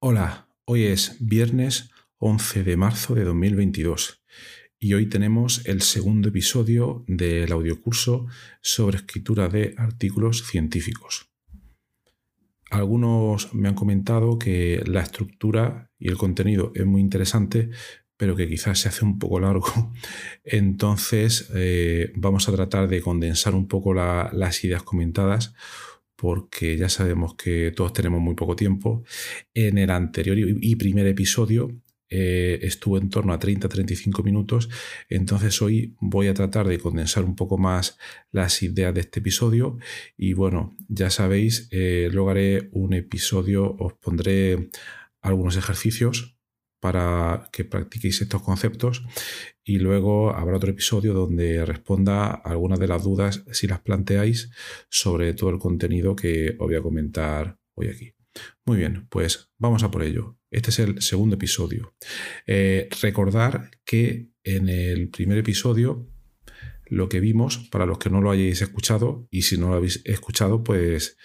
Hola, hoy es viernes 11 de marzo de 2022 y hoy tenemos el segundo episodio del audiocurso sobre escritura de artículos científicos. Algunos me han comentado que la estructura y el contenido es muy interesante, pero que quizás se hace un poco largo. Entonces eh, vamos a tratar de condensar un poco las ideas comentadas porque ya sabemos que todos tenemos muy poco tiempo. En el anterior y primer episodio eh, estuvo en torno a 30-35 minutos, entonces hoy voy a tratar de condensar un poco más las ideas de este episodio y bueno, ya sabéis, eh, luego haré un episodio, os pondré algunos ejercicios para que practiquéis estos conceptos y luego habrá otro episodio donde responda algunas de las dudas si las planteáis sobre todo el contenido que os voy a comentar hoy aquí. Muy bien, pues vamos a por ello. Este es el segundo episodio. Eh, recordar que en el primer episodio lo que vimos, para los que no lo hayáis escuchado, y si no lo habéis escuchado, pues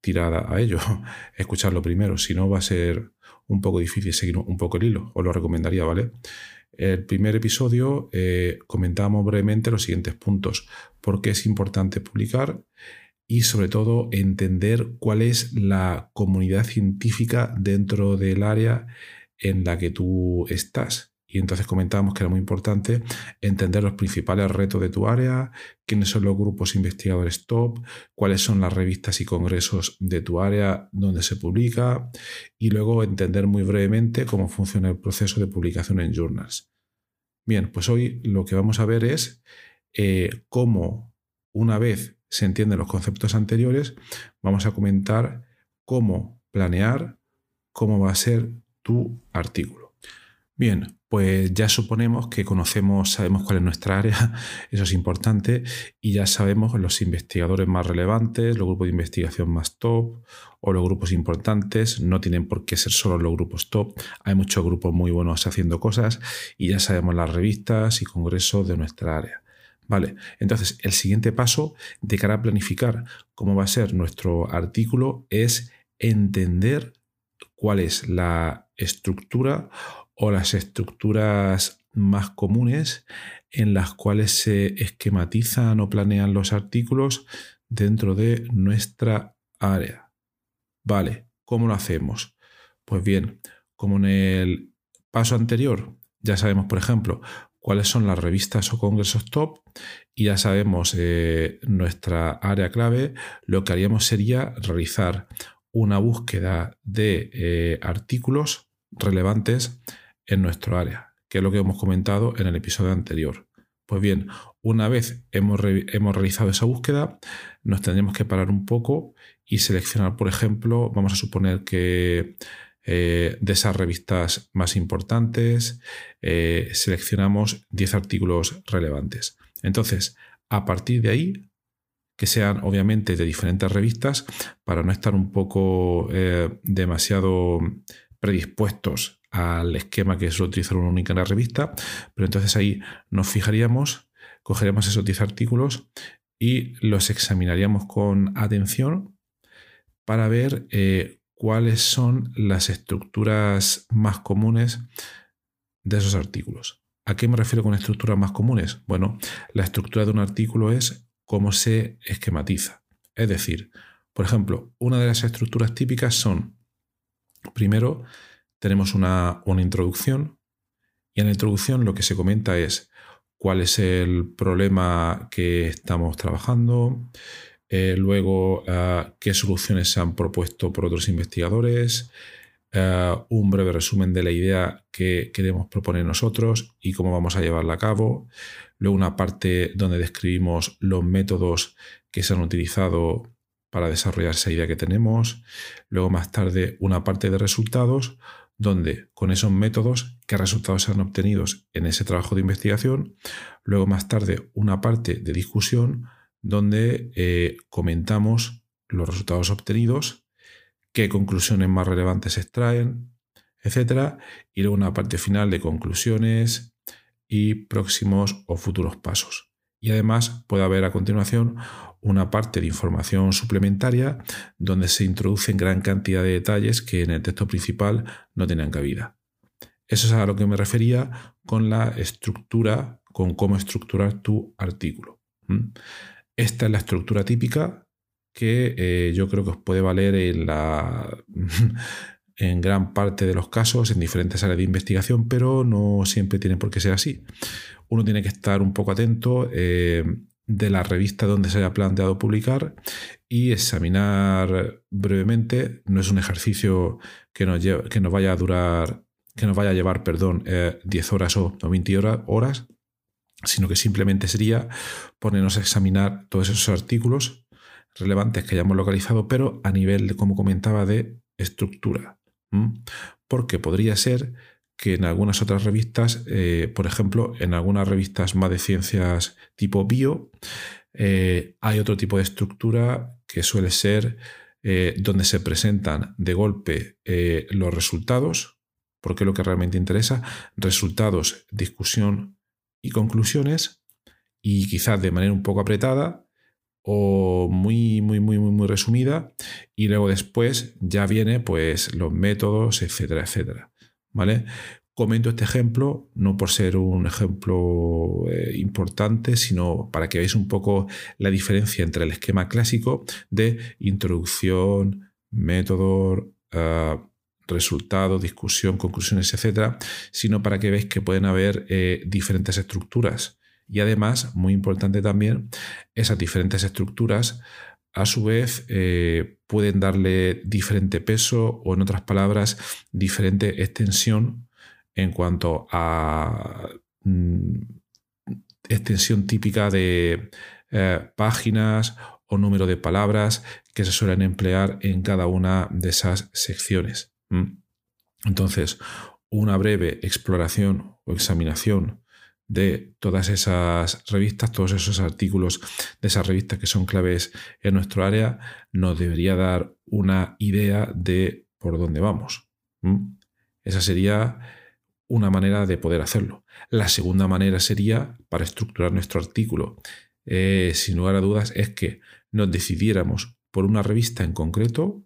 tirad a ello, escucharlo primero, si no va a ser un poco difícil seguir un poco el hilo, os lo recomendaría, ¿vale? El primer episodio eh, comentábamos brevemente los siguientes puntos, por qué es importante publicar y sobre todo entender cuál es la comunidad científica dentro del área en la que tú estás. Y entonces comentábamos que era muy importante entender los principales retos de tu área, quiénes son los grupos investigadores top, cuáles son las revistas y congresos de tu área donde se publica y luego entender muy brevemente cómo funciona el proceso de publicación en journals. Bien, pues hoy lo que vamos a ver es eh, cómo una vez se entienden los conceptos anteriores, vamos a comentar cómo planear cómo va a ser tu artículo. Bien, pues ya suponemos que conocemos, sabemos cuál es nuestra área, eso es importante, y ya sabemos los investigadores más relevantes, los grupos de investigación más top o los grupos importantes, no tienen por qué ser solo los grupos top, hay muchos grupos muy buenos haciendo cosas y ya sabemos las revistas y congresos de nuestra área. Vale, entonces el siguiente paso de cara a planificar cómo va a ser nuestro artículo es entender cuál es la estructura o las estructuras más comunes en las cuales se esquematizan o planean los artículos dentro de nuestra área. Vale, ¿cómo lo hacemos? Pues bien, como en el paso anterior ya sabemos, por ejemplo, cuáles son las revistas o congresos top y ya sabemos eh, nuestra área clave, lo que haríamos sería realizar una búsqueda de eh, artículos relevantes en nuestro área, que es lo que hemos comentado en el episodio anterior. Pues bien, una vez hemos, hemos realizado esa búsqueda, nos tendremos que parar un poco y seleccionar, por ejemplo, vamos a suponer que eh, de esas revistas más importantes, eh, seleccionamos 10 artículos relevantes. Entonces, a partir de ahí, que sean obviamente de diferentes revistas, para no estar un poco eh, demasiado predispuestos al esquema que es utilizar una única revista, pero entonces ahí nos fijaríamos, cogeríamos esos 10 artículos y los examinaríamos con atención para ver eh, cuáles son las estructuras más comunes de esos artículos. ¿A qué me refiero con estructuras más comunes? Bueno, la estructura de un artículo es cómo se esquematiza. Es decir, por ejemplo, una de las estructuras típicas son, primero, tenemos una, introducción y en la introducción lo que se comenta es cuál es el problema que estamos trabajando, eh, luego ah, qué soluciones se han propuesto por otros investigadores, eh, un breve resumen de la idea que queremos proponer nosotros y cómo vamos a llevarla a cabo. Luego una parte donde describimos los métodos que se han utilizado para desarrollar esa idea que tenemos. Luego más tarde una parte de resultados donde con esos métodos, qué resultados se han obtenido en ese trabajo de investigación. Luego más tarde una parte de discusión donde eh, comentamos los resultados obtenidos, qué conclusiones más relevantes se extraen, etc. Y luego una parte final de conclusiones y próximos o futuros pasos. Y además puede haber a continuación una parte de información suplementaria donde se introducen gran cantidad de detalles que en el texto principal no tenían cabida. Eso es a lo que me refería con la estructura, con cómo estructurar tu artículo. Esta es la estructura típica que eh, yo creo que os puede valer en, la, en gran parte de los casos, en diferentes áreas de investigación, pero no siempre tiene por qué ser así. Uno tiene que estar un poco atento eh, de la revista donde se haya planteado publicar y examinar brevemente. No es un ejercicio que nos, vaya a durar, que nos vaya a llevar, perdón, 10 eh, horas o, 20 horas, sino que simplemente sería ponernos a examinar todos esos artículos relevantes que hayamos localizado, pero a nivel, como comentaba, de estructura. Porque podría ser que en algunas otras revistas, eh, por ejemplo, en algunas revistas más de ciencias tipo bio, eh, hay otro tipo de estructura que suele ser eh, donde se presentan de golpe los resultados, porque es lo que realmente interesa, resultados, discusión y conclusiones, y quizás de manera un poco apretada, o muy, muy, muy, muy, muy resumida y luego después ya viene pues los métodos, etcétera, etcétera. ¿Vale? Comento este ejemplo no por ser un ejemplo eh, importante, sino para que veáis un poco la diferencia entre el esquema clásico de introducción, método, uh, resultado, discusión, conclusiones, etcétera, sino para que veáis que pueden haber eh, diferentes estructuras y además, muy importante también, esas diferentes estructuras a su vez eh, pueden darle diferente peso o en otras palabras diferente extensión en cuanto a mm, extensión típica de eh, páginas o número de palabras que se suelen emplear en cada una de esas secciones. Entonces, una breve exploración o examinación de todas esas revistas, todos esos artículos de esas revistas que son claves en nuestro área, nos debería dar una idea de por dónde vamos. Esa sería una manera de poder hacerlo. La segunda manera sería, para estructurar nuestro artículo, eh, sin lugar a dudas, es que nos decidiéramos por una revista en concreto,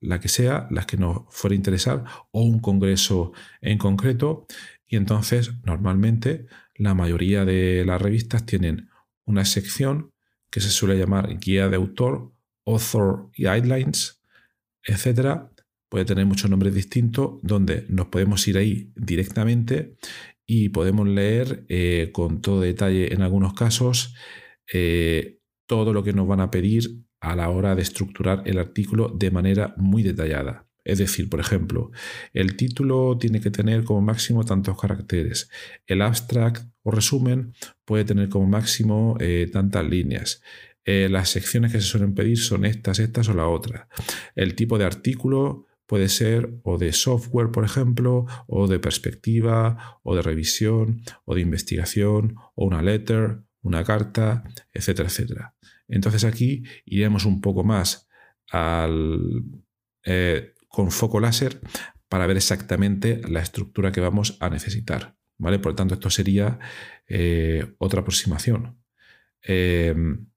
la que sea, la que nos fuera interesar, o un congreso en concreto, y entonces, normalmente, la mayoría de las revistas tienen una sección que se suele llamar guía de autor, author guidelines, etc. Puede tener muchos nombres distintos donde nos podemos ir ahí directamente y podemos leer eh, con todo detalle en algunos casos eh, todo lo que nos van a pedir a la hora de estructurar el artículo de manera muy detallada. Es decir, por ejemplo, el título tiene que tener como máximo tantos caracteres. El abstract o resumen puede tener como máximo eh, tantas líneas. Eh, las secciones que se suelen pedir son estas, estas o la otra. El tipo de artículo puede ser o de software, por ejemplo, o de perspectiva, o de revisión, o de investigación, o una letter, una carta, etcétera, etcétera. Entonces aquí iremos un poco más al, eh, con foco láser para ver exactamente la estructura que vamos a necesitar. ¿vale? Por lo tanto, esto sería eh, otra aproximación. Em,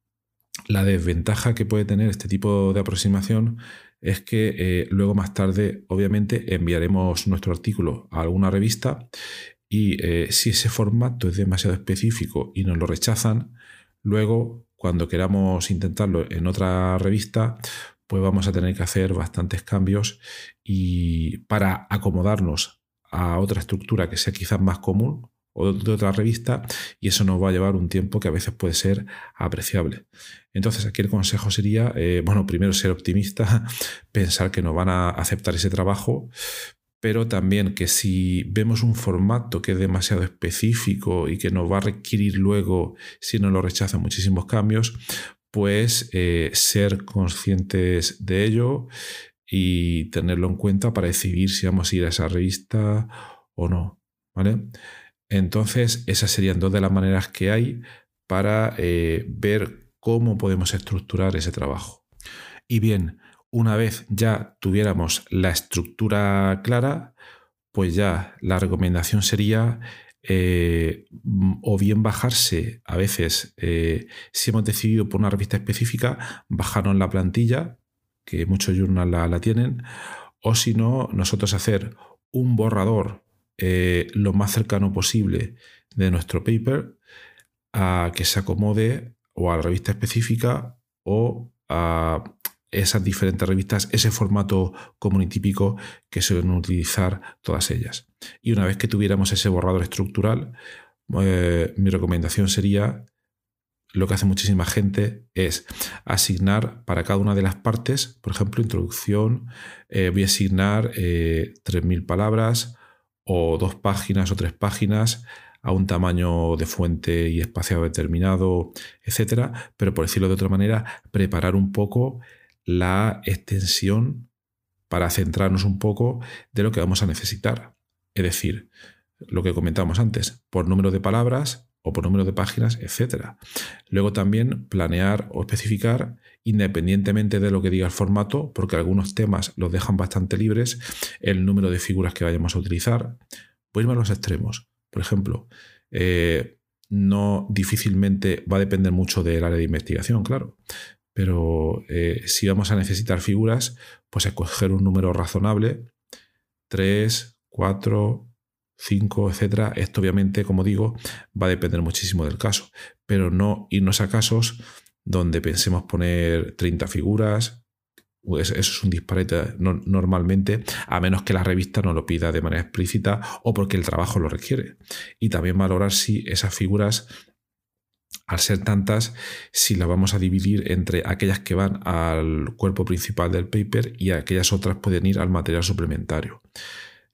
la desventaja que puede tener este tipo de aproximación es que eh, luego más tarde, obviamente, enviaremos nuestro artículo a alguna revista y eh, si ese formato es demasiado específico y nos lo rechazan, luego, cuando queramos intentarlo en otra revista, pues vamos a tener que hacer bastantes cambios y para acomodarnos a otra estructura que sea quizás más común o de otra revista y eso nos va a llevar un tiempo que a veces puede ser apreciable. Entonces aquí el consejo sería, eh, bueno, primero ser optimista, pensar que nos van a aceptar ese trabajo, pero también que si vemos un formato que es demasiado específico y que nos va a requerir luego, si no lo rechazan, muchísimos cambios, pues eh, ser conscientes de ello y tenerlo en cuenta para decidir si vamos a ir a esa revista o no. ¿Vale? Entonces, esas serían dos de las maneras que hay para eh, ver cómo podemos estructurar ese trabajo. Y bien, una vez ya tuviéramos la estructura clara, pues ya la recomendación sería eh, o bien bajarse, a veces, eh, si hemos decidido por una revista específica, bajarnos la plantilla, que muchos journals la tienen, o si no, nosotros hacer un borrador eh, lo más cercano posible de nuestro paper a que se acomode o a la revista específica o a esas diferentes revistas, ese formato común y típico que suelen utilizar todas ellas. Y una vez que tuviéramos ese borrador estructural, eh, mi recomendación sería lo que hace muchísima gente es asignar para cada una de las partes, por ejemplo, introducción, eh, voy a asignar 3.000 palabras, o dos páginas o tres páginas a un tamaño de fuente y espaciado determinado, etcétera, pero por decirlo de otra manera, preparar un poco la extensión para centrarnos un poco de lo que vamos a necesitar. Es decir, lo que comentamos antes, por número de palabras o por número de páginas, etcétera. Luego también planear o especificar independientemente de lo que diga el formato, porque algunos temas los dejan bastante libres, el número de figuras que vayamos a utilizar. A irme a los extremos. Por ejemplo, eh, no difícilmente va a depender mucho del área de investigación, claro. Pero eh, si vamos a necesitar figuras, pues escoger un número razonable, 3, 4, 5, etcétera. Esto obviamente, como digo, va a depender muchísimo del caso, pero no irnos a casos donde pensemos poner 30 figuras. Pues eso es un disparate normalmente, a menos que la revista no lo pida de manera explícita o porque el trabajo lo requiere. Y también valorar si esas figuras, al ser tantas, si las vamos a dividir entre aquellas que van al cuerpo principal del paper y aquellas otras pueden ir al material suplementario.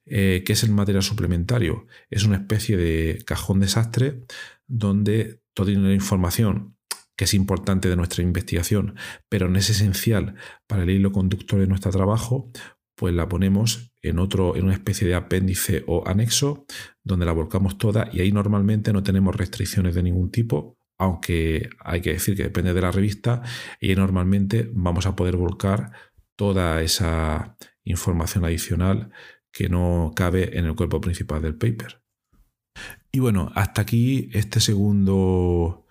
Eh, ¿Qué es el material suplementario? Es una especie de cajón desastre donde toda la información que es importante de nuestra investigación, pero no es esencial para el hilo conductor de nuestro trabajo, pues la ponemos en otro, en una especie de apéndice o anexo, donde la volcamos toda y ahí normalmente no tenemos restricciones de ningún tipo, aunque hay que decir que depende de la revista, y normalmente vamos a poder volcar toda esa información adicional que no cabe en el cuerpo principal del paper. Y bueno, hasta aquí este segundo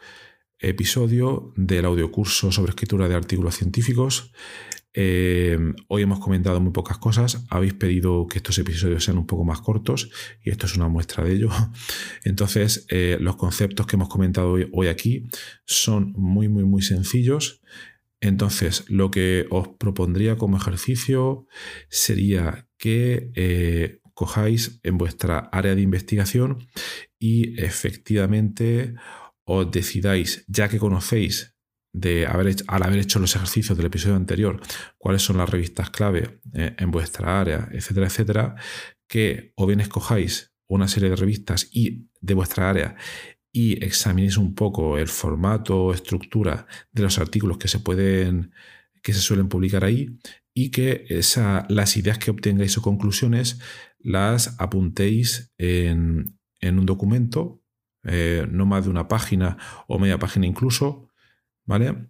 episodio del audiocurso sobre escritura de artículos científicos. Eh, hoy hemos comentado muy pocas cosas. Habéis pedido que estos episodios sean un poco más cortos y esto es una muestra de ello. Entonces, eh, los conceptos que hemos comentado hoy, aquí son muy, muy, muy sencillos. Entonces, lo que os propondría como ejercicio sería que eh, cojáis en vuestra área de investigación y efectivamente os decidáis, ya que conocéis de haber al haber hecho los ejercicios del episodio anterior, cuáles son las revistas clave eh, en vuestra área, etcétera, etcétera, que o bien escojáis una serie de revistas y de vuestra área y examinéis un poco el formato o estructura de los artículos que se pueden que se suelen publicar ahí y que esa, las ideas que obtengáis o conclusiones las apuntéis en, en un documento eh, no más de una página o media página incluso, ¿vale?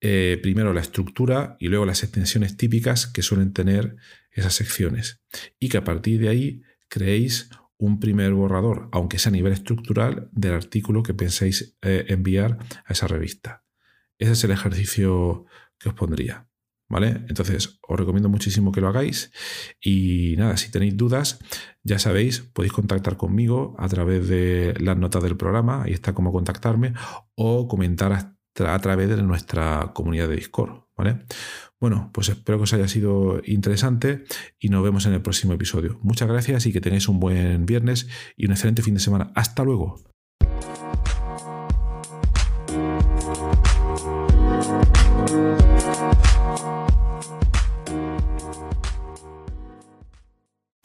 Eh, primero la estructura y luego las extensiones típicas que suelen tener esas secciones. Y que a partir de ahí creéis un primer borrador, aunque sea a nivel estructural, del artículo que penséis eh, enviar a esa revista. Ese es el ejercicio que os pondría. ¿Vale? Entonces, os recomiendo muchísimo que lo hagáis. Y nada, si tenéis dudas, ya sabéis, podéis contactar conmigo a través de las notas del programa, ahí está cómo contactarme, o comentar a, través de nuestra comunidad de Discord. ¿Vale? Bueno, pues espero que os haya sido interesante y nos vemos en el próximo episodio. Muchas gracias y que tengáis un buen viernes y un excelente fin de semana. Hasta luego.